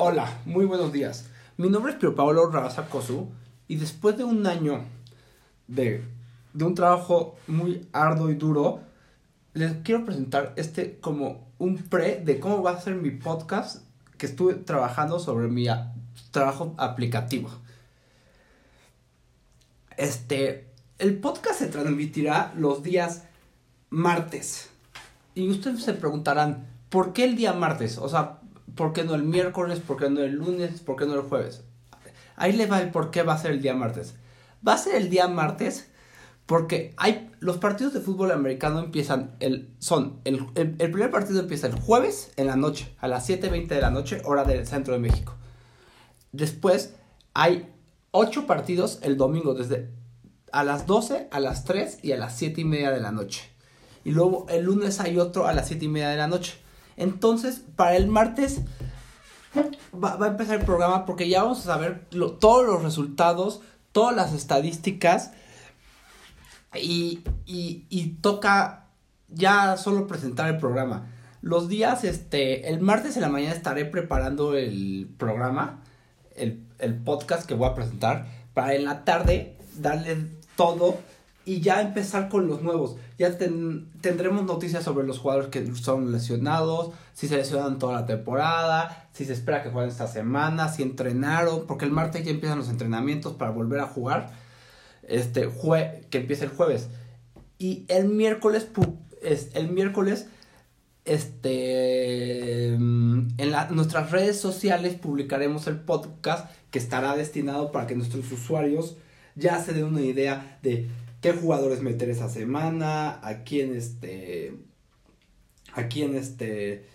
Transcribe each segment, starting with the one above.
Hola, muy buenos días. Mi nombre es Pio Paolo Rabasacosu y después de un año de, un trabajo muy arduo y duro, les quiero presentar este como un pre de cómo va a ser mi podcast que estuve trabajando sobre mi trabajo aplicativo. Este, el podcast se transmitirá los días martes. Y ustedes se preguntarán, ¿por qué el día martes? O sea, ¿por qué no el miércoles? ¿Por qué no el lunes? ¿Por qué no el jueves? Ahí le va el por qué va a ser el día martes. Va a ser el día martes porque hay los partidos de fútbol americano empiezan el son el, el, el primer partido empieza el jueves en la noche a las 7:20 de la noche hora del centro de México. Después hay ocho partidos el domingo desde a las 12, a las 3 y a las 7 y media de la noche. Y luego el lunes hay otro a las 7 y media de la noche. Entonces, para el martes va, a empezar el programa porque ya vamos a saber todos los resultados, todas las estadísticas. Y, y, y toca ya solo presentar el programa. Los días, este, el martes en la mañana estaré preparando el programa, el, el podcast que voy a presentar, para en la tarde darle todo y ya empezar con los nuevos. Ya ten- tendremos noticias sobre los jugadores que son lesionados, si se lesionan toda la temporada, si se espera que jueguen esta semana, si entrenaron, porque el martes ya empiezan los entrenamientos para volver a jugar. Este jue que empieza el jueves. Y el miércoles es el miércoles este mm, en la- nuestras redes sociales publicaremos el podcast que estará destinado para que nuestros usuarios ya se den una idea de qué jugadores meter esa semana, a quién este a quién este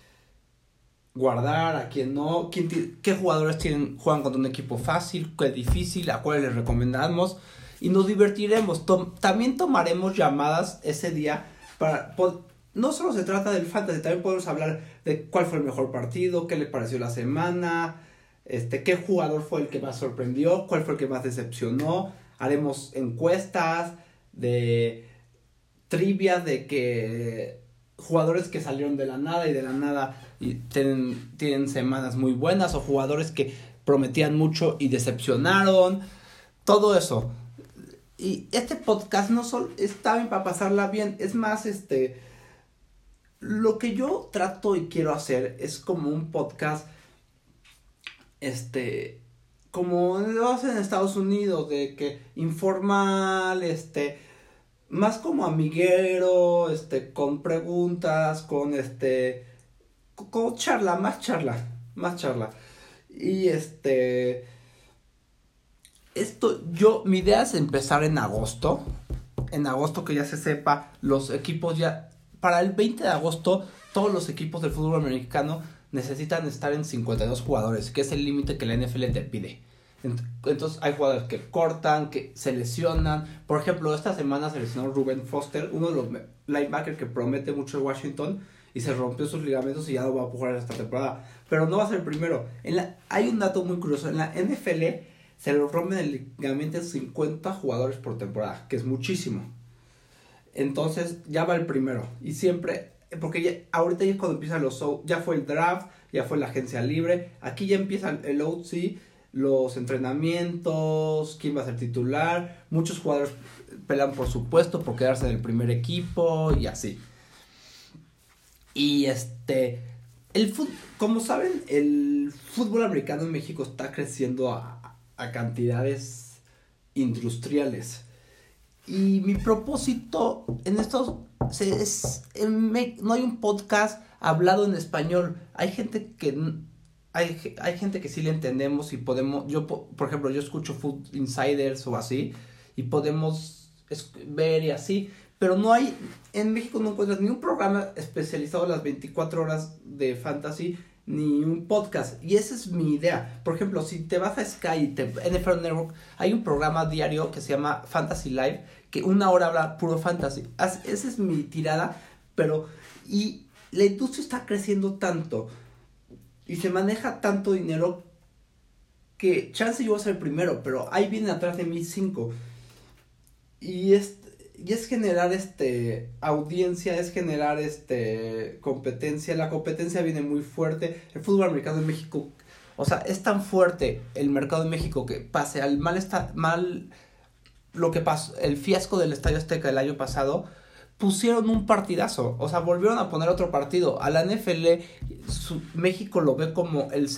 guardar, a quién no, quién qué jugadores tienen juegan contra un equipo fácil, qué difícil, a cuáles les recomendamos y nos divertiremos. Tom- también tomaremos llamadas ese día para no solo se trata del fantasy, también podemos hablar de cuál fue el mejor partido, qué le pareció la semana, este, qué jugador fue el que más sorprendió, cuál fue el que más decepcionó. Haremos encuestas de trivia de que jugadores que salieron de la nada y de la nada y tienen, tienen semanas muy buenas o jugadores que prometían mucho y decepcionaron. Todo eso. Y este podcast no solo está bien para pasarla bien, es más, este, lo que yo trato y quiero hacer es como un podcast, este, como lo hacen en Estados Unidos, de que informal, este, más como amiguero, este, con preguntas, con este, co- con charla, más charla, más charla. Y este, esto, yo, mi idea es empezar en agosto, en agosto que ya se sepa, los equipos ya, para el 20 de agosto, todos los equipos del fútbol americano necesitan estar en 52 jugadores, que es el límite que la NFL te pide. Ent- Entonces hay jugadores que cortan, que se lesionan. Por ejemplo, esta semana se lesionó Ruben Foster, uno de los linebackers que promete mucho en Washington, y se rompió sus ligamentos y ya no va a jugar esta temporada. Pero no va a ser el primero. En la, hay un dato muy curioso. En la NFL se le rompen el ligamento 50 jugadores por temporada, que es muchísimo. Entonces ya va el primero. Y siempre, porque ya, ahorita ya cuando empiezan los, show- ya fue el draft, ya fue la agencia libre. Aquí ya empiezan el OC, los entrenamientos, quién va a ser titular. Muchos jugadores pelean por su puesto, por quedarse en el primer equipo y así. Y este, el fut- como saben, el fútbol americano en México está creciendo a cantidades industriales. Y mi propósito en estos se- es no hay un podcast hablado en español. Hay gente que hay, hay gente que sí le entendemos y podemos yo po- por ejemplo, yo escucho Food Insiders o así y podemos ver y así, pero no hay en México no encuentras ni un programa especializado las 24 horas de fantasy ni un podcast. Y esa es mi idea. Por ejemplo, si te vas a Sky te, NFL Network, hay un programa diario que se llama Fantasy Live, que una hora habla puro fantasy. As- esa es mi tirada, pero... Y la industria está creciendo tanto y se maneja tanto dinero que chance yo voy a ser el primero, pero ahí vienen atrás de mí cinco. Y es, y es generar este audiencia, es generar este competencia. La competencia viene muy fuerte. El fútbol americano en México O sea, es tan fuerte el mercado de México que pase al mal, está, mal lo que pasó, el fiasco del Estadio Azteca el año pasado, pusieron un partidazo, o sea, volvieron a poner otro partido. A la NFL, México lo ve como el...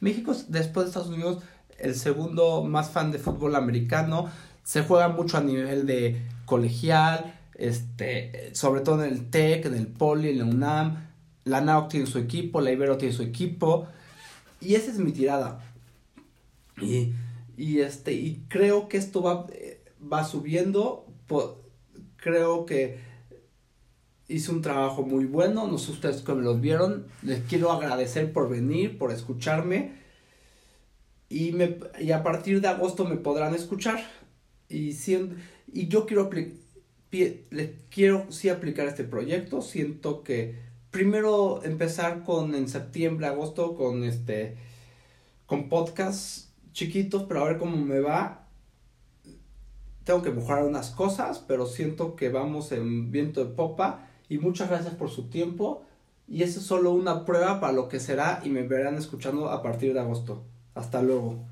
México después de Estados Unidos el segundo más fan de fútbol americano, se juega mucho a nivel de colegial, este, sobre todo en el TEC, en el Poli, en la UNAM, la NAOC tiene su equipo, la Ibero tiene su equipo, y esa es mi tirada. Y, y este, y creo que esto va, va subiendo, creo que hice un trabajo muy bueno, no sé ustedes cómo lo vieron, les quiero agradecer por venir, por escucharme, y, me, y a partir de agosto me podrán escuchar. Y, y yo quiero, les quiero sí aplicar este proyecto. Siento que primero empezar con en septiembre, agosto, con este con podcasts chiquitos, pero a ver cómo me va. Tengo que mejorar unas cosas, pero siento que vamos en viento de popa. Y muchas gracias por su tiempo. Y eso es solo una prueba para lo que será y me verán escuchando a partir de agosto. Hasta luego.